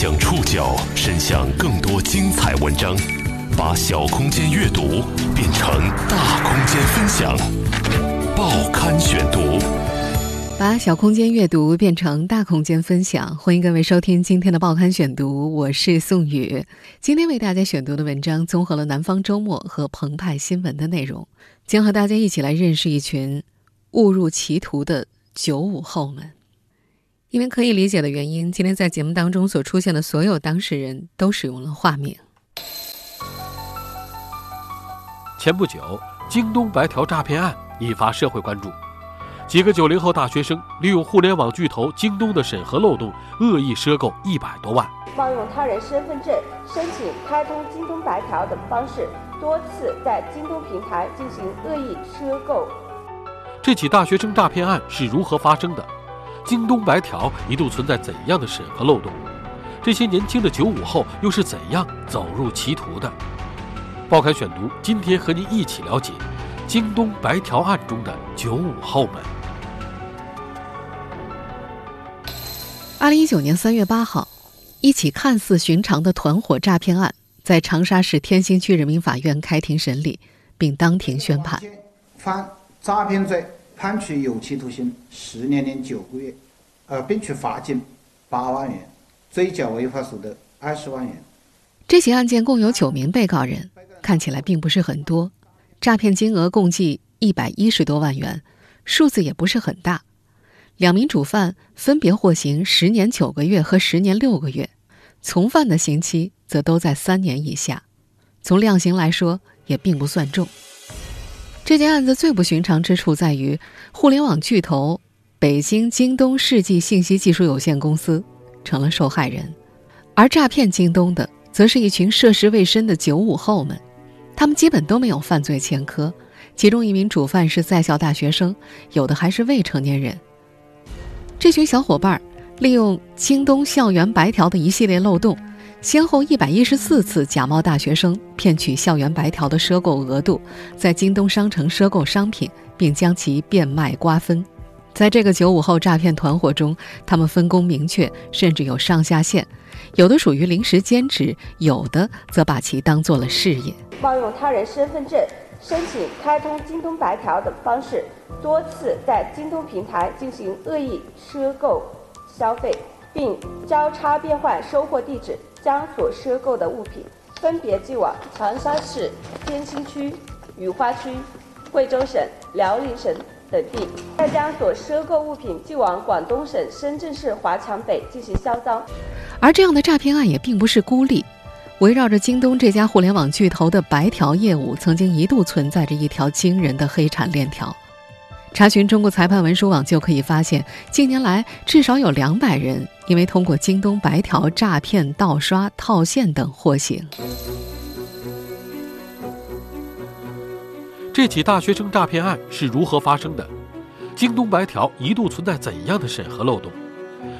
将触角伸向更多精彩文章，把小空间阅读变成大空间分享。报刊选读，把小空间阅读变成大空间分享。欢迎各位收听今天的报刊选读，我是宋宇。今天为大家选读的文章综合了《南方周末》和澎湃新闻的内容，将和大家一起来认识一群误入歧途的九五后们。因为可以理解的原因，今天在节目当中所出现的所有当事人都使用了化名。前不久，京东白条诈骗案引发社会关注，几个九零后大学生利用互联网巨头京东的审核漏洞，恶意赊购一百多万，冒用他人身份证申请开通京东白条等方式，多次在京东平台进行恶意赊购。这起大学生诈骗案是如何发生的？京东白条一度存在怎样的审核漏洞？这些年轻的九五后又是怎样走入歧途的？报刊选读，今天和您一起了解京东白条案中的九五后们。二零一九年三月八号，一起看似寻常的团伙诈骗案在长沙市天心区人民法院开庭审理，并当庭宣判。犯诈骗罪。判处有期徒刑十年零九个月，呃，并处罚金八万元，追缴违法所得二十万元。这起案件共有九名被告人，看起来并不是很多，诈骗金额共计一百一十多万元，数字也不是很大。两名主犯分别获刑十年九个月和十年六个月，从犯的刑期则都在三年以下，从量刑来说也并不算重。这件案子最不寻常之处在于，互联网巨头北京京东世纪信息技术有限公司成了受害人，而诈骗京东的则是一群涉世未深的九五后们，他们基本都没有犯罪前科，其中一名主犯是在校大学生，有的还是未成年人。这群小伙伴利用京东校园白条的一系列漏洞。先后一百一十四次假冒大学生骗取校园白条的赊购额度，在京东商城赊购商品，并将其变卖瓜分。在这个九五后诈骗团伙中，他们分工明确，甚至有上下线，有的属于临时兼职，有的则把其当做了事业。冒用他人身份证申请开通京东白条等方式，多次在京东平台进行恶意赊购消费，并交叉变换收货地址。将所赊购的物品分别寄往长沙市天心区、雨花区、贵州省、辽宁省等地，再将所赊购物品寄往广东省深圳市华强北进行销赃。而这样的诈骗案也并不是孤立，围绕着京东这家互联网巨头的白条业务，曾经一度存在着一条惊人的黑产链条。查询中国裁判文书网就可以发现，近年来至少有两百人因为通过京东白条诈骗、盗刷、套现等获刑。这起大学生诈骗案是如何发生的？京东白条一度存在怎样的审核漏洞？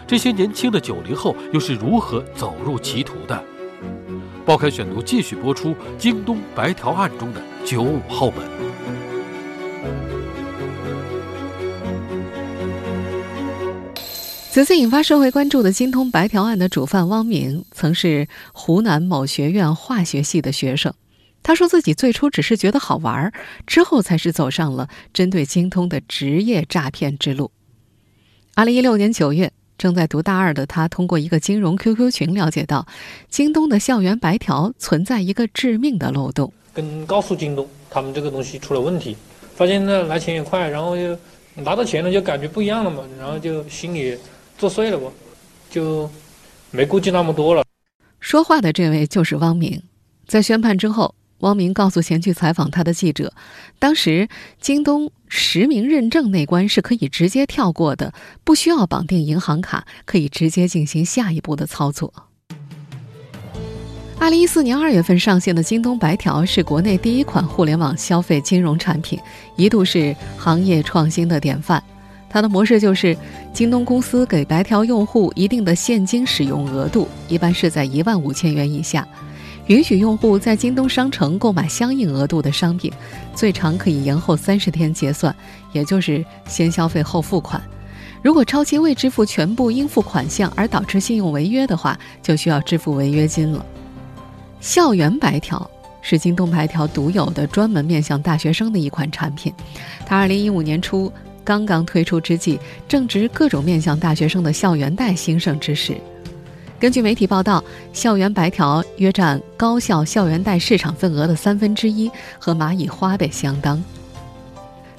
这些年轻的九零后又是如何走入歧途的？报刊选读继续播出京东白条案中的九五后们。此次引发社会关注的京东白条案的主犯汪明，曾是湖南某学院化学系的学生。他说自己最初只是觉得好玩，之后才是走上了针对京东的职业诈骗之路。二零一六年九月，正在读大二的他，通过一个金融 QQ 群了解到，京东的校园白条存在一个致命的漏洞。跟告诉京东，他们这个东西出了问题，发现呢来钱也快，然后就拿到钱了就感觉不一样了嘛，然后就心里。作祟了不，就没顾忌那么多了。说话的这位就是汪明。在宣判之后，汪明告诉前去采访他的记者，当时京东实名认证那关是可以直接跳过的，不需要绑定银行卡，可以直接进行下一步的操作。二零一四年二月份上线的京东白条是国内第一款互联网消费金融产品，一度是行业创新的典范。它的模式就是，京东公司给白条用户一定的现金使用额度，一般是在一万五千元以下，允许用户在京东商城购买相应额度的商品，最长可以延后三十天结算，也就是先消费后付款。如果超期未支付全部应付款项而导致信用违约的话，就需要支付违约金了。校园白条是京东白条独有的专门面向大学生的一款产品，它二零一五年初刚刚推出之际，正值各种面向大学生的校园贷兴盛之时。根据媒体报道，校园白条约占高校校园贷市场份额的三分之一，和蚂蚁花呗相当。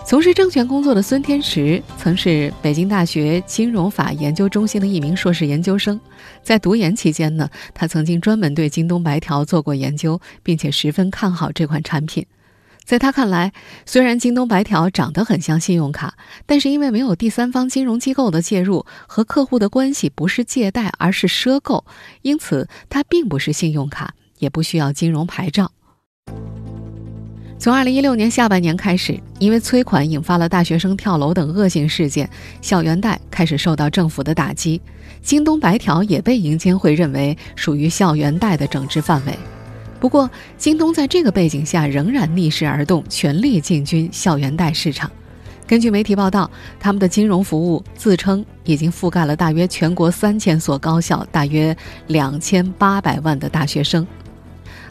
从事证券工作的孙天池，曾是北京大学金融法研究中心的一名硕士研究生。在读研期间呢，他曾经专门对京东白条做过研究，并且十分看好这款产品。在他看来，虽然京东白条长得很像信用卡，但是因为没有第三方金融机构的介入，和客户的关系不是借贷，而是赊购，因此它并不是信用卡，也不需要金融牌照。从二零一六年下半年开始，因为催款引发了大学生跳楼等恶性事件，校园贷开始受到政府的打击，京东白条也被银监会认为属于校园贷的整治范围。不过，京东在这个背景下仍然逆势而动，全力进军校园贷市场。根据媒体报道，他们的金融服务自称已经覆盖了大约全国三千所高校，大约两千八百万的大学生。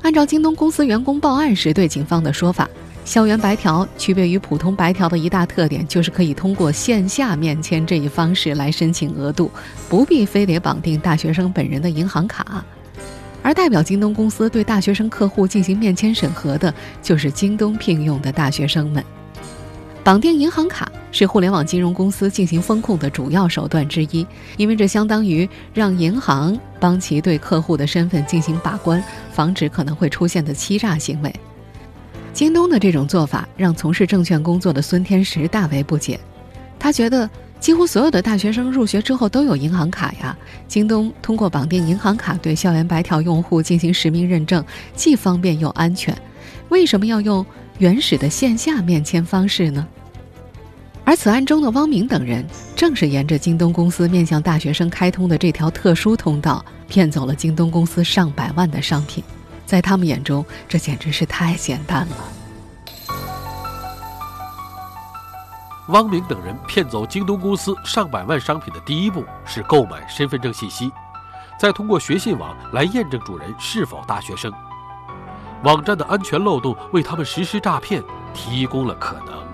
按照京东公司员工报案时对警方的说法，校园白条区别于普通白条的一大特点就是可以通过线下面签这一方式来申请额度，不必非得绑定大学生本人的银行卡。而代表京东公司对大学生客户进行面签审核的，就是京东聘用的大学生们。绑定银行卡是互联网金融公司进行风控的主要手段之一，因为这相当于让银行帮其对客户的身份进行把关，防止可能会出现的欺诈行为。京东的这种做法让从事证券工作的孙天石大为不解，他觉得。几乎所有的大学生入学之后都有银行卡呀。京东通过绑定银行卡对校园白条用户进行实名认证，既方便又安全。为什么要用原始的线下面签方式呢？而此案中的汪明等人，正是沿着京东公司面向大学生开通的这条特殊通道，骗走了京东公司上百万的商品。在他们眼中，这简直是太简单了。汪明等人骗走京东公司上百万商品的第一步是购买身份证信息，再通过学信网来验证主人是否大学生。网站的安全漏洞为他们实施诈骗提供了可能。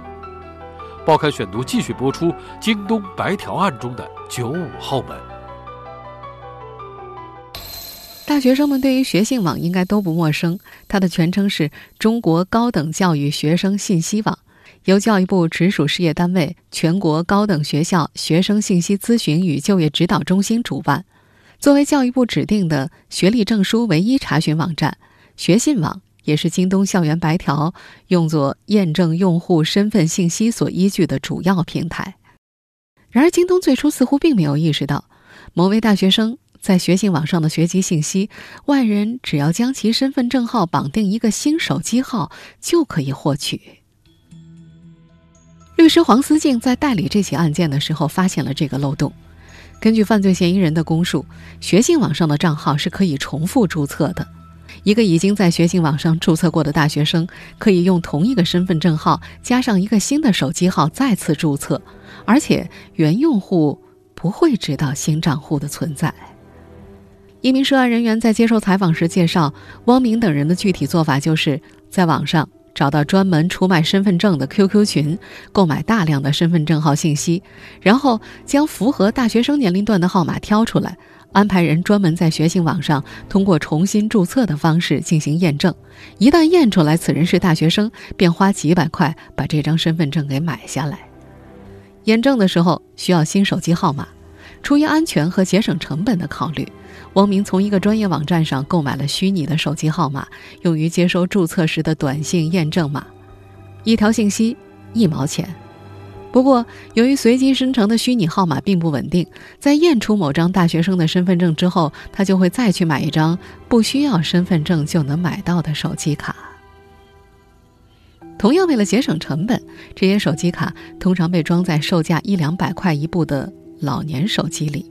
报刊选读继续播出京东白条案中的九五后们。大学生们对于学信网应该都不陌生，它的全称是中国高等教育学生信息网。由教育部直属事业单位全国高等学校学生信息咨询与就业指导中心主办，作为教育部指定的学历证书唯一查询网站，学信网也是京东校园白条用作验证用户身份信息所依据的主要平台。然而，京东最初似乎并没有意识到，某位大学生在学信网上的学籍信息，外人只要将其身份证号绑定一个新手机号就可以获取。律师黄思静在代理这起案件的时候，发现了这个漏洞。根据犯罪嫌疑人的供述，学信网上的账号是可以重复注册的。一个已经在学信网上注册过的大学生，可以用同一个身份证号加上一个新的手机号再次注册，而且原用户不会知道新账户的存在。一名涉案人员在接受采访时介绍，汪明等人的具体做法就是在网上。找到专门出卖身份证的 QQ 群，购买大量的身份证号信息，然后将符合大学生年龄段的号码挑出来，安排人专门在学信网上通过重新注册的方式进行验证。一旦验出来此人是大学生，便花几百块把这张身份证给买下来。验证的时候需要新手机号码，出于安全和节省成本的考虑。汪明从一个专业网站上购买了虚拟的手机号码，用于接收注册时的短信验证码，一条信息一毛钱。不过，由于随机生成的虚拟号码并不稳定，在验出某张大学生的身份证之后，他就会再去买一张不需要身份证就能买到的手机卡。同样，为了节省成本，这些手机卡通常被装在售价一两百块一部的老年手机里。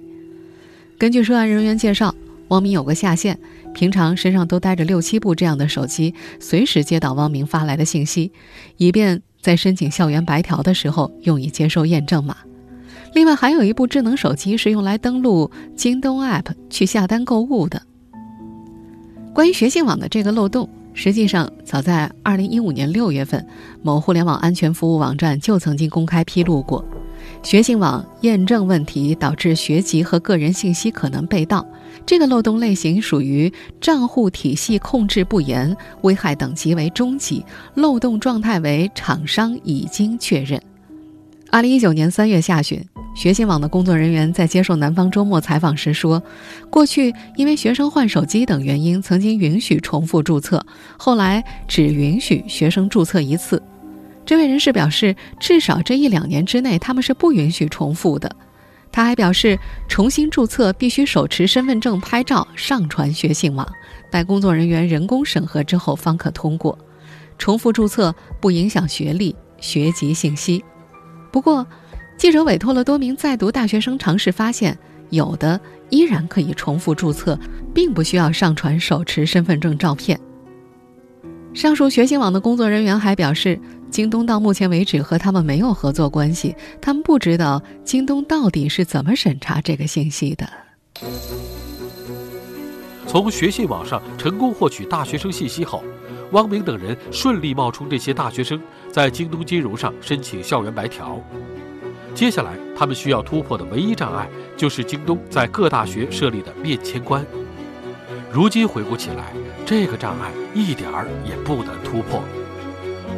根据涉案人员介绍，汪明有个下线，平常身上都带着六七部这样的手机，随时接到汪明发来的信息，以便在申请校园白条的时候用以接收验证码。另外，还有一部智能手机是用来登录京东 App 去下单购物的。关于学信网的这个漏洞，实际上早在2015年6月份，某互联网安全服务网站就曾经公开披露过，学信网验证问题导致学籍和个人信息可能被盗。这个漏洞类型属于账户体系控制不严，危害等级为中级，漏洞状态为厂商已经确认。二零一九年三月下旬，学信网的工作人员在接受南方周末采访时说，过去因为学生换手机等原因，曾经允许重复注册，后来只允许学生注册一次。这位人士表示，至少这一两年之内，他们是不允许重复的。他还表示，重新注册必须手持身份证拍照上传学信网，待工作人员人工审核之后方可通过。重复注册不影响学历、学籍信息。不过，记者委托了多名在读大学生尝试发现，有的依然可以重复注册，并不需要上传手持身份证照片。上述学信网的工作人员还表示。京东到目前为止和他们没有合作关系，他们不知道京东到底是怎么审查这个信息的。从学信网上成功获取大学生信息后，汪明等人顺利冒充这些大学生，在京东金融上申请校园白条。接下来，他们需要突破的唯一障碍就是京东在各大学设立的面签关。如今回顾起来，这个障碍一点儿也不难突破。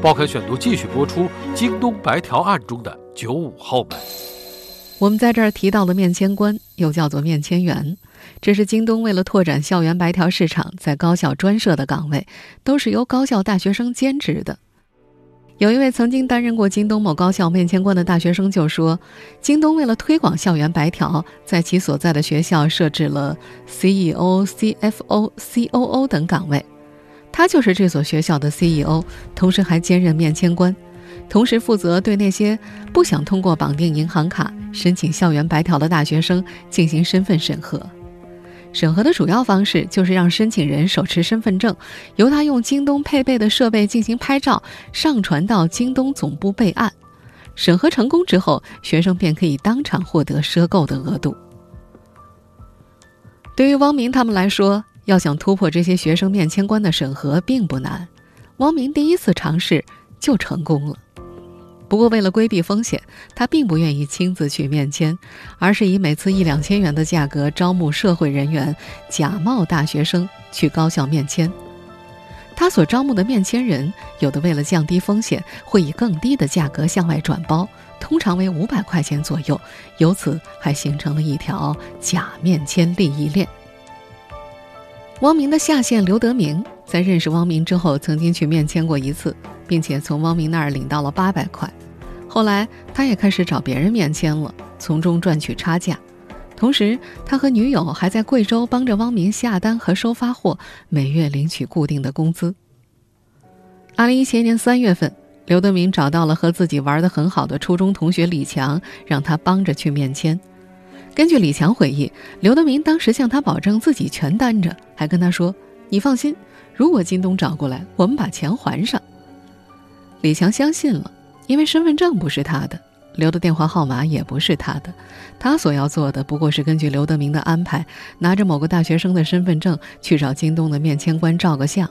报刊选读继续播出京东白条案中的九五后们。我们在这儿提到的面签官，又叫做面签员，这是京东为了拓展校园白条市场，在高校专设的岗位，都是由高校大学生兼职的。有一位曾经担任过京东某高校面签官的大学生就说，京东为了推广校园白条，在其所在的学校设置了 CEO、CFO、COO 等岗位。他就是这所学校的 CEO，同时还兼任面签官，同时负责对那些不想通过绑定银行卡申请校园白条的大学生进行身份审核。审核的主要方式就是让申请人手持身份证，由他用京东配备的设备进行拍照，上传到京东总部备案。审核成功之后，学生便可以当场获得赊购的额度。对于汪明他们来说，要想突破这些学生面签官的审核并不难，汪明第一次尝试就成功了。不过为了规避风险，他并不愿意亲自去面签，而是以每次一两千元的价格招募社会人员，假冒大学生去高校面签。他所招募的面签人，有的为了降低风险，会以更低的价格向外转包，通常为五百块钱左右，由此还形成了一条假面签利益链。汪明的下线刘德明在认识汪明之后，曾经去面签过一次，并且从汪明那儿领到了八百块。后来，他也开始找别人面签了，从中赚取差价。同时，他和女友还在贵州帮着汪明下单和收发货，每月领取固定的工资。二零一七年三月份，刘德明找到了和自己玩得很好的初中同学李强，让他帮着去面签。根据李强回忆，刘德明当时向他保证自己全担着，还跟他说：“你放心，如果京东找过来，我们把钱还上。”李强相信了，因为身份证不是他的，留的电话号码也不是他的，他所要做的不过是根据刘德明的安排，拿着某个大学生的身份证去找京东的面签官照个相。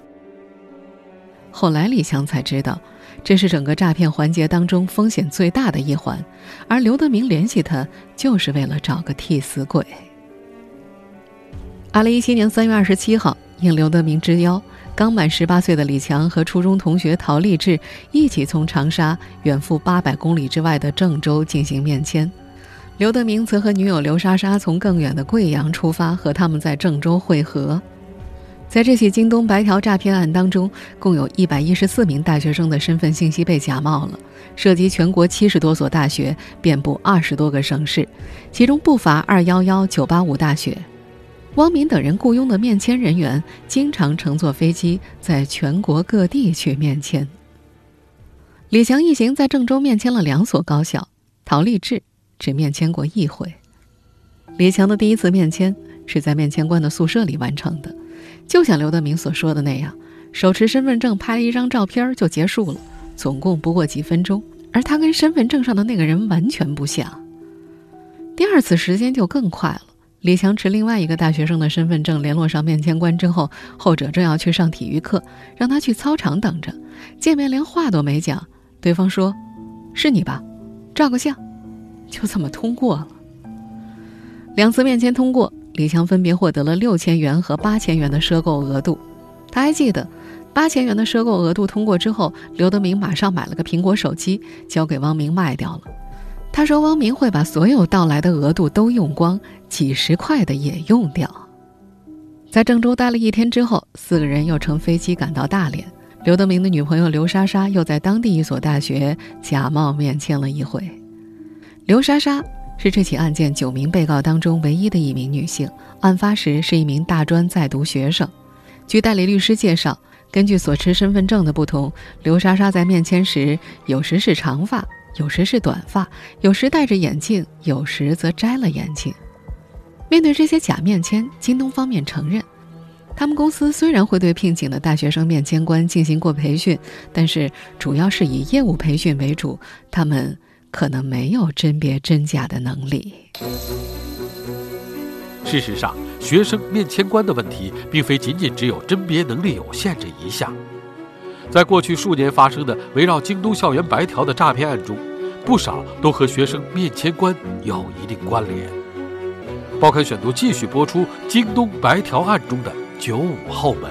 后来李强才知道。这是整个诈骗环节当中风险最大的一环，而刘德明联系他就是为了找个替死鬼。二零一七年三月二十七号，应刘德明之邀，刚满十八岁的李强和初中同学陶立志一起从长沙远赴八百公里之外的郑州进行面签。刘德明则和女友刘莎莎从更远的贵阳出发，和他们在郑州会合。在这起京东白条诈骗案当中，共有一百一十四名大学生的身份信息被假冒了，涉及全国七十多所大学，遍布二十多个省市，其中不乏二幺幺、九八五大学。汪敏等人雇佣的面签人员，经常乘坐飞机在全国各地去面签。李强一行在郑州面签了两所高校，陶立志只面签过一回。李强的第一次面签是在面签官的宿舍里完成的。就像刘德明所说的那样，手持身份证拍了一张照片就结束了，总共不过几分钟。而他跟身份证上的那个人完全不像。第二次时间就更快了。李强持另外一个大学生的身份证联络上面签官之后，后者正要去上体育课，让他去操场等着。见面连话都没讲，对方说：“是你吧？照个相。”就这么通过了。两次面签通过，李强分别获得了六千元和八千元的赊购额度。他还记得，八千元的赊购额度通过之后，刘德明马上买了个苹果手机，交给汪明卖掉了。他说：“汪明会把所有到来的额度都用光，几十块的也用掉。”在郑州待了一天之后，四个人又乘飞机赶到大连。刘德明的女朋友刘莎莎又在当地一所大学假冒面签了一回。刘莎莎是这起案件九名被告当中唯一的一名女性，案发时是一名大专在读学生。据代理律师介绍，根据所持身份证的不同，刘莎莎在面签时有时是长发。有时是短发，有时戴着眼镜，有时则摘了眼镜。面对这些假面签，京东方面承认，他们公司虽然会对聘请的大学生面签官进行过培训，但是主要是以业务培训为主，他们可能没有甄别真假的能力。事实上，学生面签官的问题，并非仅仅只有甄别能力有限这一项。在过去数年发生的围绕京东校园白条的诈骗案中，不少都和学生面签官有一定关联。报刊选读继续播出京东白条案中的九五后们。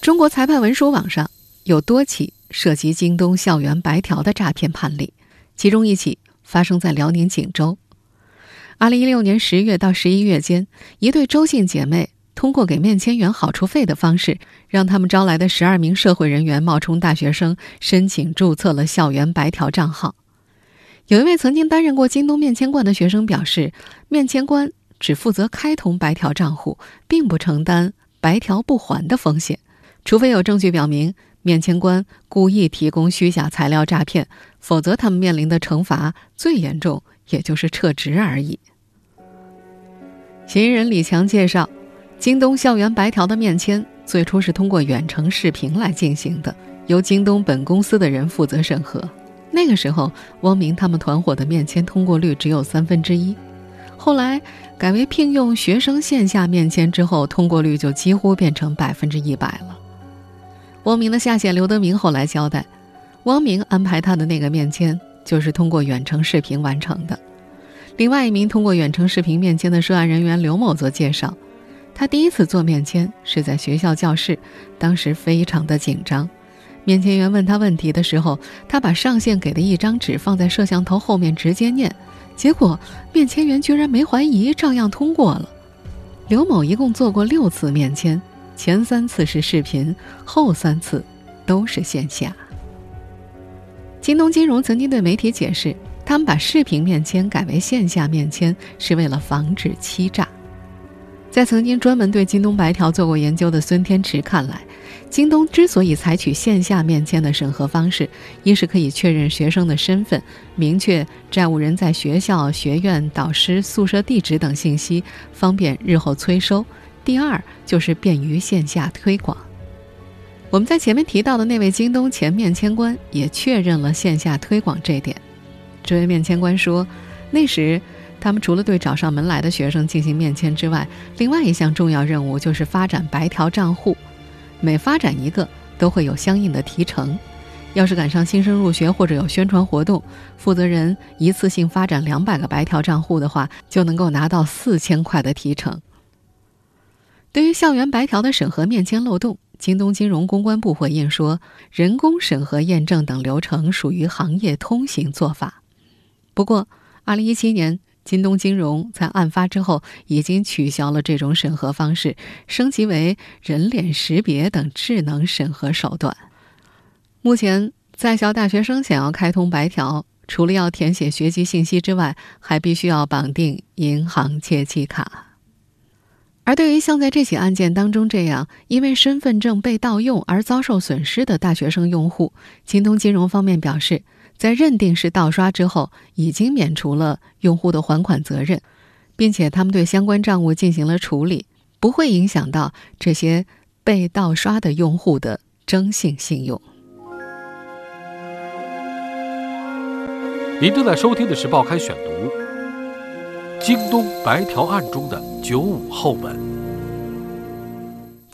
中国裁判文书网上有多起涉及京东校园白条的诈骗判例，其中一起发生在辽宁锦州。二零一六年十月到十一月间，一对周姓姐妹。通过给面签员好处费的方式，让他们招来的十二名社会人员冒充大学生，申请注册了校园白条账号。有一位曾经担任过京东面签官的学生表示，面签官只负责开通白条账户，并不承担白条不还的风险，除非有证据表明面签官故意提供虚假材料诈骗，否则他们面临的惩罚最严重也就是撤职而已。嫌疑人李强介绍。京东校园白条的面签最初是通过远程视频来进行的，由京东本公司的人负责审核。那个时候，汪明他们团伙的面签通过率只有三分之一。后来改为聘用学生线下面签之后，通过率就几乎变成百分之一百了。汪明的下线刘德明后来交代，汪明安排他的那个面签就是通过远程视频完成的。另外一名通过远程视频面签的涉案人员刘某则介绍。他第一次做面签是在学校教室，当时非常的紧张。面签员问他问题的时候，他把上线给的一张纸放在摄像头后面直接念，结果面签员居然没怀疑，照样通过了。刘某一共做过六次面签，前三次是视频，后三次都是线下。京东金融曾经对媒体解释，他们把视频面签改为线下面签是为了防止欺诈。在曾经专门对京东白条做过研究的孙天池看来，京东之所以采取线下面签的审核方式，一是可以确认学生的身份，明确债务人在学校、学院、导师、宿舍地址等信息，方便日后催收；第二就是便于线下推广。我们在前面提到的那位京东前面签官也确认了线下推广这点。这位面签官说，那时。他们除了对找上门来的学生进行面签之外，另外一项重要任务就是发展白条账户。每发展一个，都会有相应的提成。要是赶上新生入学或者有宣传活动，负责人一次性发展两百个白条账户的话，就能够拿到四千块的提成。对于校园白条的审核面签漏洞，京东金融公关部回应说，人工审核验证等流程属于行业通行做法。不过，二零一七年。京东金融在案发之后已经取消了这种审核方式，升级为人脸识别等智能审核手段。目前，在校大学生想要开通白条，除了要填写学籍信息之外，还必须要绑定银行借记卡。而对于像在这起案件当中这样因为身份证被盗用而遭受损失的大学生用户，京东金融方面表示。在认定是盗刷之后，已经免除了用户的还款责任，并且他们对相关账务进行了处理，不会影响到这些被盗刷的用户的征信信用。您正在收听的是《报刊选读》：京东白条案中的九五后门。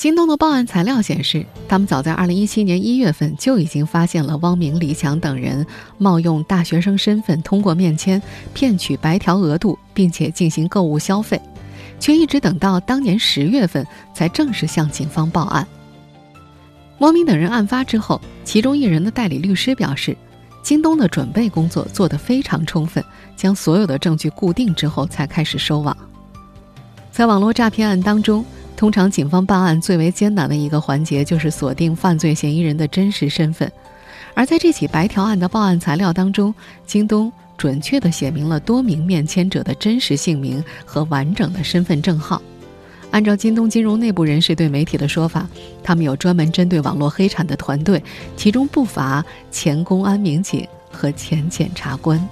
京东的报案材料显示，他们早在2017年1月份就已经发现了汪明、李强等人冒用大学生身份，通过面签骗取白条额度，并且进行购物消费，却一直等到当年十月份才正式向警方报案。汪明等人案发之后，其中一人的代理律师表示，京东的准备工作做得非常充分，将所有的证据固定之后才开始收网。在网络诈骗案当中。通常，警方办案最为艰难的一个环节就是锁定犯罪嫌疑人的真实身份。而在这起白条案的报案材料当中，京东准确地写明了多名面签者的真实姓名和完整的身份证号。按照京东金融内部人士对媒体的说法，他们有专门针对网络黑产的团队，其中不乏前公安民警和前检察官。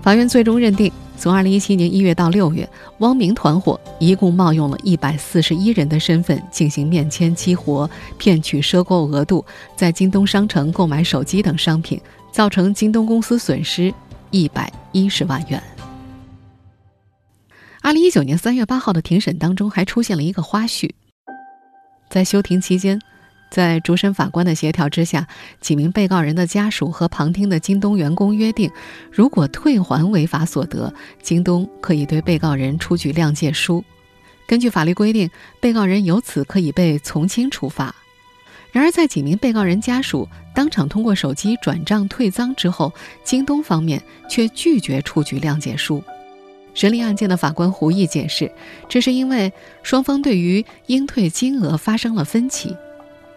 法院最终认定。从二零一七年一月到六月，汪明团伙一共冒用了一百四十一人的身份进行面签激活，骗取赊购额度，在京东商城购买手机等商品，造成京东公司损失一百一十万元。二零一九年三月八号的庭审当中，还出现了一个花絮，在休庭期间。在主审法官的协调之下，几名被告人的家属和旁听的京东员工约定，如果退还违法所得，京东可以对被告人出具谅解书。根据法律规定，被告人由此可以被从轻处罚。然而，在几名被告人家属当场通过手机转账退赃之后，京东方面却拒绝出具谅解书。审理案件的法官胡毅解释，这是因为双方对于应退金额发生了分歧。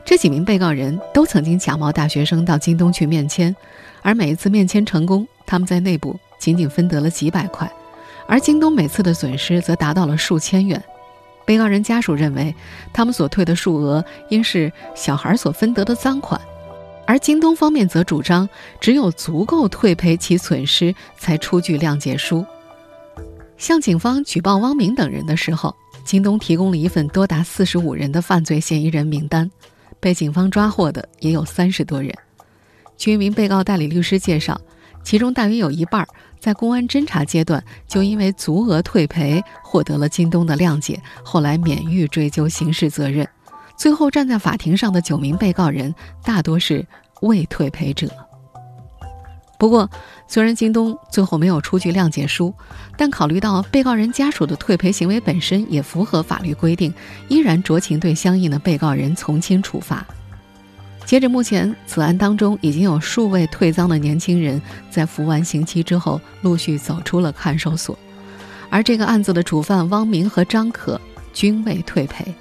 这几名被告人都曾经假冒大学生到京东去面签，而每一次面签成功，他们在内部仅仅分得了几百块，而京东每次的损失则达到了数千元。被告人家属认为，他们所退的数额应是小孩所分得的赃款，而京东方面则主张只有足够退赔其损失才出具谅解书。向警方举报汪明等人的时候，京东提供了一份多达四十五人的犯罪嫌疑人名单。被警方抓获的也有三十多人。据一名被告代理律师介绍，其中大约有一半在公安侦查阶段就因为足额退赔获得了京东的谅解，后来免于追究刑事责任。最后站在法庭上的九名被告人大多是未退赔者。不过，虽然京东最后没有出具谅解书，但考虑到被告人家属的退赔行为本身也符合法律规定，依然酌情对相应的被告人从轻处罚。截至目前，此案当中已经有数位退赃的年轻人在服完刑期之后陆续走出了看守所，而这个案子的主犯汪明和张可均未退赔，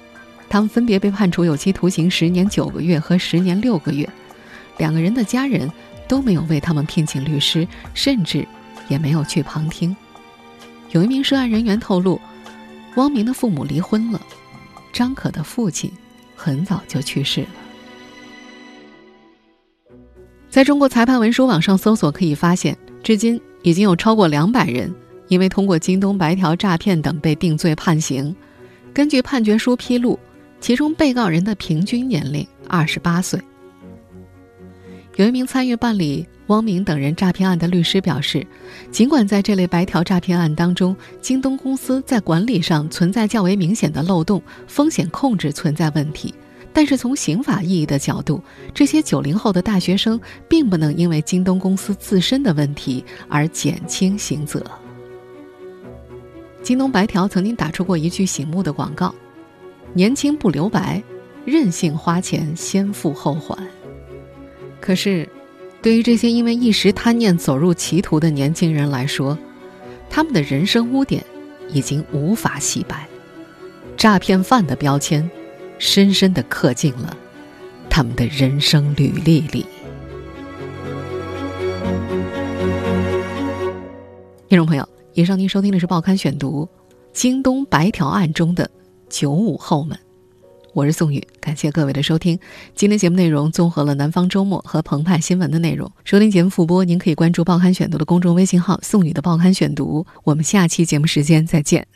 他们分别被判处有期徒刑十年九个月和十年六个月，两个人的家人。都没有为他们聘请律师，甚至也没有去旁听。有一名涉案人员透露，汪明的父母离婚了，张可的父亲很早就去世了。在中国裁判文书网上搜索可以发现，至今已经有超过两百人因为通过京东白条诈骗等被定罪判刑。根据判决书披露，其中被告人的平均年龄二十八岁。有一名参与办理汪明等人诈骗案的律师表示，尽管在这类白条诈骗案当中，京东公司在管理上存在较为明显的漏洞，风险控制存在问题，但是从刑法意义的角度，这些九零后的大学生并不能因为京东公司自身的问题而减轻刑责。京东白条曾经打出过一句醒目的广告：“年轻不留白，任性花钱先付后还。”可是，对于这些因为一时贪念走入歧途的年轻人来说，他们的人生污点已经无法洗白，诈骗犯的标签深深的刻进了他们的人生履历里。听众朋友，以上您收听的是《报刊选读》，京东白条案中的九五后们。我是宋宇，感谢各位的收听。今天节目内容综合了南方周末和澎湃新闻的内容。收听节目复播，您可以关注《报刊选读》的公众微信号“宋宇的报刊选读”。我们下期节目时间再见。